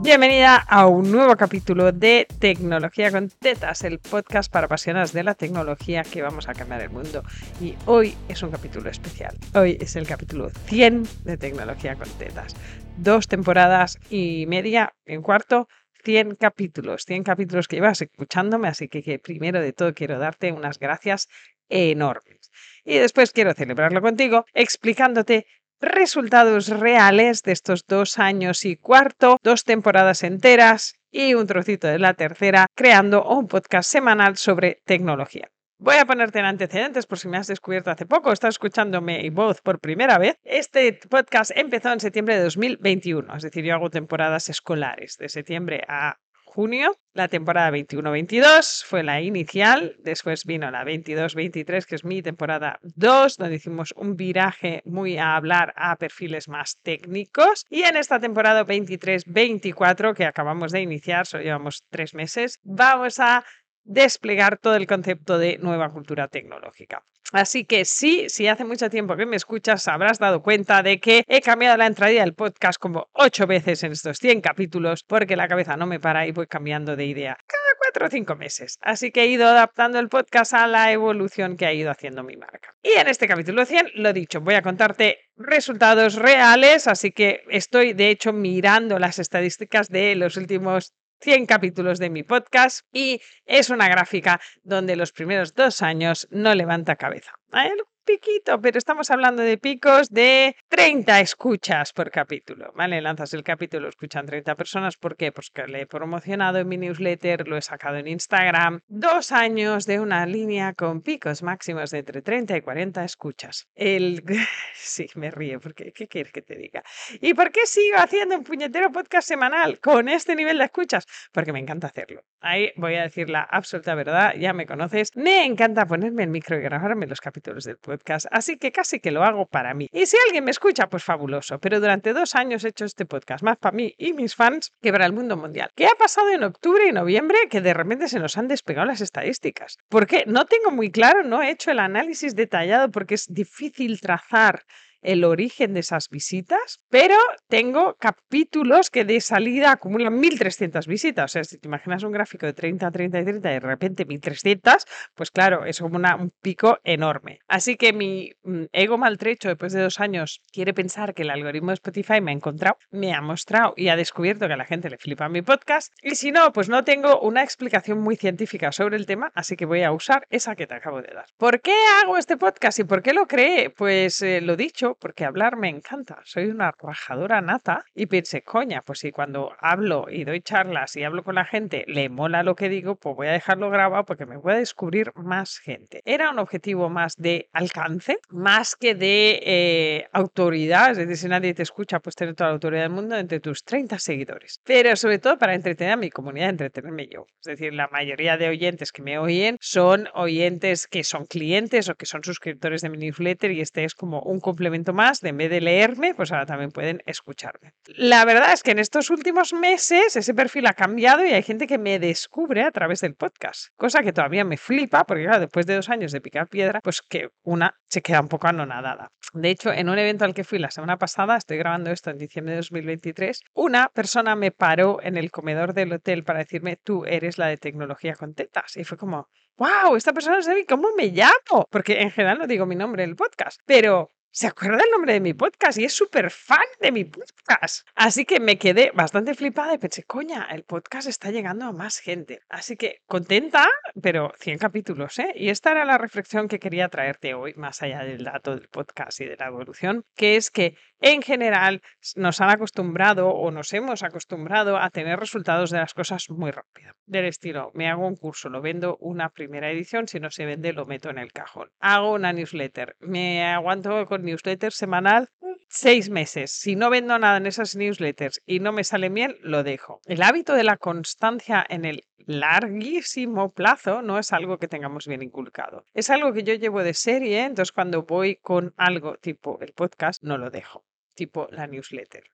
Bienvenida a un nuevo capítulo de Tecnología con Tetas, el podcast para apasionadas de la tecnología que vamos a cambiar el mundo. Y hoy es un capítulo especial. Hoy es el capítulo 100 de Tecnología con Tetas. Dos temporadas y media, en cuarto, 100 capítulos, 100 capítulos que llevas escuchándome, así que, que primero de todo quiero darte unas gracias enormes. Y después quiero celebrarlo contigo explicándote resultados reales de estos dos años y cuarto, dos temporadas enteras y un trocito de la tercera, creando un podcast semanal sobre tecnología. Voy a ponerte en antecedentes por si me has descubierto hace poco, estás escuchándome y voz por primera vez. Este podcast empezó en septiembre de 2021, es decir, yo hago temporadas escolares de septiembre a junio. La temporada 21-22 fue la inicial, después vino la 22-23, que es mi temporada 2, donde hicimos un viraje muy a hablar a perfiles más técnicos. Y en esta temporada 23-24, que acabamos de iniciar, solo llevamos tres meses, vamos a desplegar todo el concepto de nueva cultura tecnológica. Así que sí, si hace mucho tiempo que me escuchas, habrás dado cuenta de que he cambiado la entrada del podcast como ocho veces en estos 100 capítulos, porque la cabeza no me para y voy cambiando de idea cada cuatro o cinco meses. Así que he ido adaptando el podcast a la evolución que ha ido haciendo mi marca. Y en este capítulo 100, lo dicho, voy a contarte resultados reales, así que estoy de hecho mirando las estadísticas de los últimos 100 capítulos de mi podcast y es una gráfica donde los primeros dos años no levanta cabeza piquito, pero estamos hablando de picos de 30 escuchas por capítulo, ¿vale? Lanzas el capítulo, lo escuchan 30 personas, ¿por qué? Pues que le he promocionado en mi newsletter, lo he sacado en Instagram. Dos años de una línea con picos máximos de entre 30 y 40 escuchas. El... Sí, me río, porque ¿qué quieres que te diga? ¿Y por qué sigo haciendo un puñetero podcast semanal con este nivel de escuchas? Porque me encanta hacerlo. Ahí voy a decir la absoluta verdad, ya me conoces. Me encanta ponerme el micro y grabarme los capítulos del podcast así que casi que lo hago para mí. Y si alguien me escucha, pues fabuloso, pero durante dos años he hecho este podcast, más para mí y mis fans que para el mundo mundial. ¿Qué ha pasado en octubre y noviembre que de repente se nos han despegado las estadísticas? Porque no tengo muy claro, no he hecho el análisis detallado porque es difícil trazar el origen de esas visitas, pero tengo capítulos que de salida acumulan 1300 visitas. O sea, si te imaginas un gráfico de 30, 30 y 30 y de repente 1300, pues claro, es como un pico enorme. Así que mi mm, ego maltrecho después de dos años quiere pensar que el algoritmo de Spotify me ha encontrado, me ha mostrado y ha descubierto que a la gente le flipa mi podcast. Y si no, pues no tengo una explicación muy científica sobre el tema, así que voy a usar esa que te acabo de dar. ¿Por qué hago este podcast y por qué lo creé? Pues eh, lo dicho, porque hablar me encanta. Soy una rajadora nata y pensé, coña, pues si cuando hablo y doy charlas y hablo con la gente le mola lo que digo, pues voy a dejarlo grabado porque me voy a descubrir más gente. Era un objetivo más de alcance, más que de eh, autoridad. Es decir, si nadie te escucha, pues tener toda la autoridad del mundo entre tus 30 seguidores. Pero sobre todo para entretener a mi comunidad, entretenerme yo. Es decir, la mayoría de oyentes que me oyen son oyentes que son clientes o que son suscriptores de mi newsletter y este es como un complemento más, de en vez de leerme, pues ahora también pueden escucharme. La verdad es que en estos últimos meses ese perfil ha cambiado y hay gente que me descubre a través del podcast, cosa que todavía me flipa, porque después de dos años de picar piedra, pues que una se queda un poco anonadada. De hecho, en un evento al que fui la semana pasada, estoy grabando esto en diciembre de 2023, una persona me paró en el comedor del hotel para decirme, tú eres la de tecnología con tetas. Y fue como, wow, esta persona sabe cómo me llamo, porque en general no digo mi nombre en el podcast, pero se acuerda el nombre de mi podcast y es súper fan de mi podcast. Así que me quedé bastante flipada y pensé, coña, el podcast está llegando a más gente. Así que contenta, pero 100 capítulos, ¿eh? Y esta era la reflexión que quería traerte hoy, más allá del dato del podcast y de la evolución, que es que en general nos han acostumbrado o nos hemos acostumbrado a tener resultados de las cosas muy rápido. Del estilo, me hago un curso, lo vendo una primera edición, si no se vende lo meto en el cajón. Hago una newsletter, me aguanto con newsletter semanal seis meses. Si no vendo nada en esas newsletters y no me sale bien, lo dejo. El hábito de la constancia en el larguísimo plazo no es algo que tengamos bien inculcado. Es algo que yo llevo de serie, entonces cuando voy con algo tipo el podcast, no lo dejo tipo la newsletter.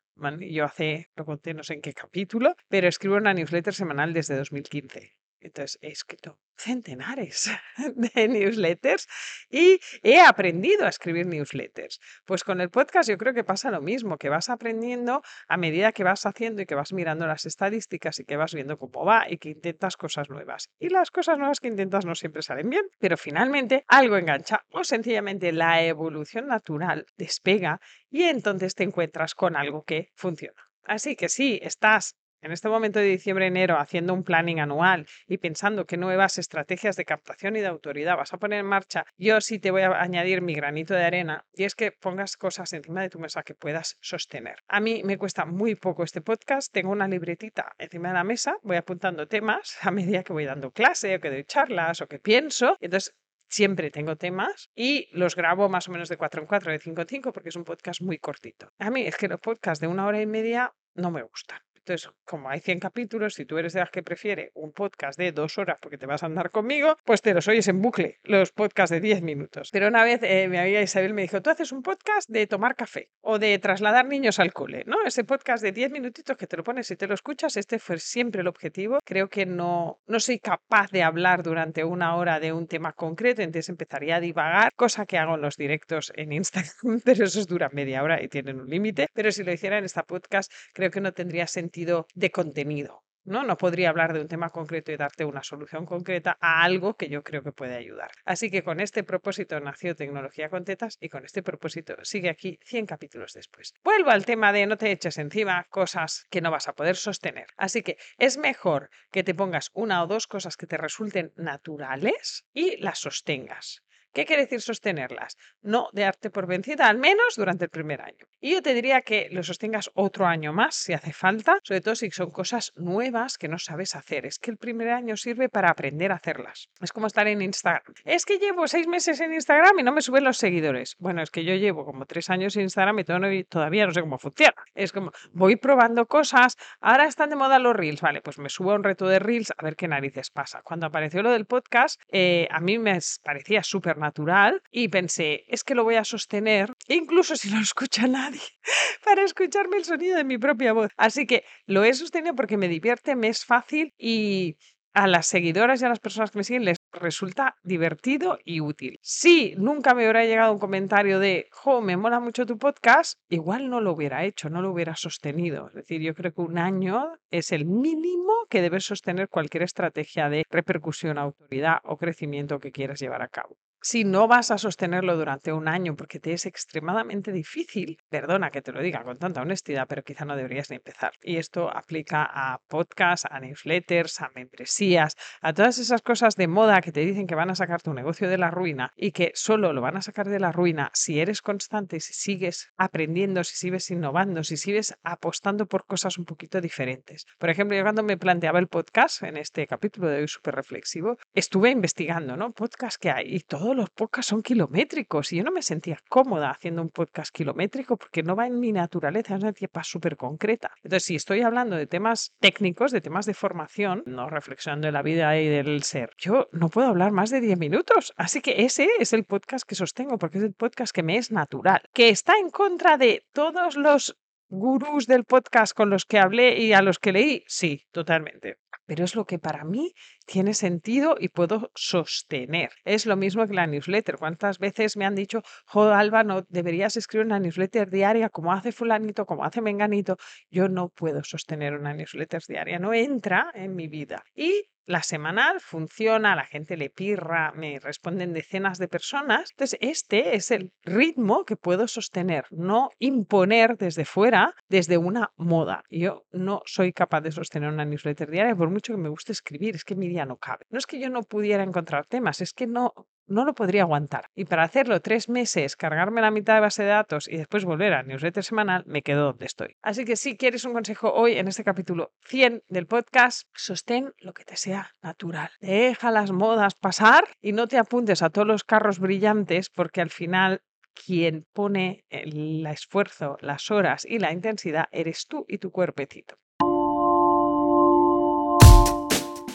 Yo hace, lo conté no sé en qué capítulo, pero escribo una newsletter semanal desde 2015. Entonces he escrito centenares de newsletters y he aprendido a escribir newsletters. Pues con el podcast yo creo que pasa lo mismo, que vas aprendiendo a medida que vas haciendo y que vas mirando las estadísticas y que vas viendo cómo va y que intentas cosas nuevas. Y las cosas nuevas que intentas no siempre salen bien, pero finalmente algo engancha o sencillamente la evolución natural despega y entonces te encuentras con algo que funciona. Así que si estás en este momento de diciembre-enero haciendo un planning anual y pensando qué nuevas estrategias de captación y de autoridad vas a poner en marcha, yo sí te voy a añadir mi granito de arena y es que pongas cosas encima de tu mesa que puedas sostener. A mí me cuesta muy poco este podcast, tengo una libretita encima de la mesa, voy apuntando temas a medida que voy dando clase o que doy charlas o que pienso, entonces siempre tengo temas y los grabo más o menos de 4 en 4, de 5 en 5, porque es un podcast muy cortito. A mí es que los podcasts de una hora y media no me gustan. Entonces, como hay 100 capítulos, si tú eres de las que prefiere un podcast de dos horas porque te vas a andar conmigo, pues te los oyes en bucle, los podcasts de 10 minutos. Pero una vez eh, mi amiga Isabel me dijo, tú haces un podcast de tomar café o de trasladar niños al cole, ¿no? Ese podcast de 10 minutitos que te lo pones y te lo escuchas, este fue siempre el objetivo. Creo que no, no soy capaz de hablar durante una hora de un tema concreto, entonces empezaría a divagar, cosa que hago en los directos en Instagram, pero esos duran media hora y tienen un límite. Pero si lo hiciera en esta podcast, creo que no tendría sentido de contenido. ¿no? No podría hablar de un tema concreto y darte una solución concreta a algo que yo creo que puede ayudar. Así que con este propósito nació Tecnología con Tetas y con este propósito sigue aquí 100 capítulos después. Vuelvo al tema de no te eches encima cosas que no vas a poder sostener. Así que es mejor que te pongas una o dos cosas que te resulten naturales y las sostengas. ¿Qué quiere decir sostenerlas? No darte por vencida, al menos durante el primer año. Y yo te diría que lo sostengas otro año más si hace falta, sobre todo si son cosas nuevas que no sabes hacer. Es que el primer año sirve para aprender a hacerlas. Es como estar en Instagram. Es que llevo seis meses en Instagram y no me suben los seguidores. Bueno, es que yo llevo como tres años en Instagram y todavía no sé cómo funciona. Es como voy probando cosas. Ahora están de moda los reels. Vale, pues me subo a un reto de reels a ver qué narices pasa. Cuando apareció lo del podcast, eh, a mí me parecía súper natural y pensé, es que lo voy a sostener, incluso si no lo escucha nadie, para escucharme el sonido de mi propia voz. Así que lo he sostenido porque me divierte, me es fácil y a las seguidoras y a las personas que me siguen les resulta divertido y útil. Si nunca me hubiera llegado un comentario de, jo, me mola mucho tu podcast, igual no lo hubiera hecho, no lo hubiera sostenido. Es decir, yo creo que un año es el mínimo que debes sostener cualquier estrategia de repercusión, autoridad o crecimiento que quieras llevar a cabo si no vas a sostenerlo durante un año porque te es extremadamente difícil, perdona que te lo diga con tanta honestidad, pero quizá no deberías ni empezar. Y esto aplica a podcasts, a newsletters, a membresías, a todas esas cosas de moda que te dicen que van a sacar tu negocio de la ruina y que solo lo van a sacar de la ruina si eres constante, si sigues aprendiendo, si sigues innovando, si sigues apostando por cosas un poquito diferentes. Por ejemplo, yo cuando me planteaba el podcast en este capítulo de hoy súper reflexivo, estuve investigando, ¿no? Podcast que hay y todo los podcasts son kilométricos y yo no me sentía cómoda haciendo un podcast kilométrico porque no va en mi naturaleza, es una etapa súper concreta. Entonces, si estoy hablando de temas técnicos, de temas de formación, no reflexionando de la vida y del ser, yo no puedo hablar más de 10 minutos. Así que ese es el podcast que sostengo porque es el podcast que me es natural, que está en contra de todos los gurús del podcast con los que hablé y a los que leí, sí, totalmente pero es lo que para mí tiene sentido y puedo sostener. Es lo mismo que la newsletter. ¿Cuántas veces me han dicho, jo, Alba, no deberías escribir una newsletter diaria como hace fulanito, como hace menganito? Yo no puedo sostener una newsletter diaria, no entra en mi vida. Y la semanal funciona, la gente le pirra, me responden decenas de personas. Entonces, este es el ritmo que puedo sostener, no imponer desde fuera, desde una moda. Yo no soy capaz de sostener una newsletter diaria por mucho que me guste escribir, es que mi día no cabe. No es que yo no pudiera encontrar temas, es que no, no lo podría aguantar. Y para hacerlo tres meses, cargarme la mitad de base de datos y después volver a newsletter semanal, me quedo donde estoy. Así que si quieres un consejo hoy en este capítulo 100 del podcast, sostén lo que te sea natural. Deja las modas pasar y no te apuntes a todos los carros brillantes porque al final quien pone el esfuerzo, las horas y la intensidad eres tú y tu cuerpecito.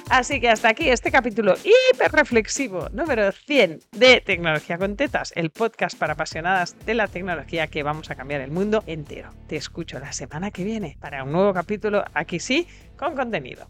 Así que hasta aquí este capítulo hiper reflexivo número 100 de Tecnología con Tetas, el podcast para apasionadas de la tecnología que vamos a cambiar el mundo entero. Te escucho la semana que viene para un nuevo capítulo, aquí sí, con contenido.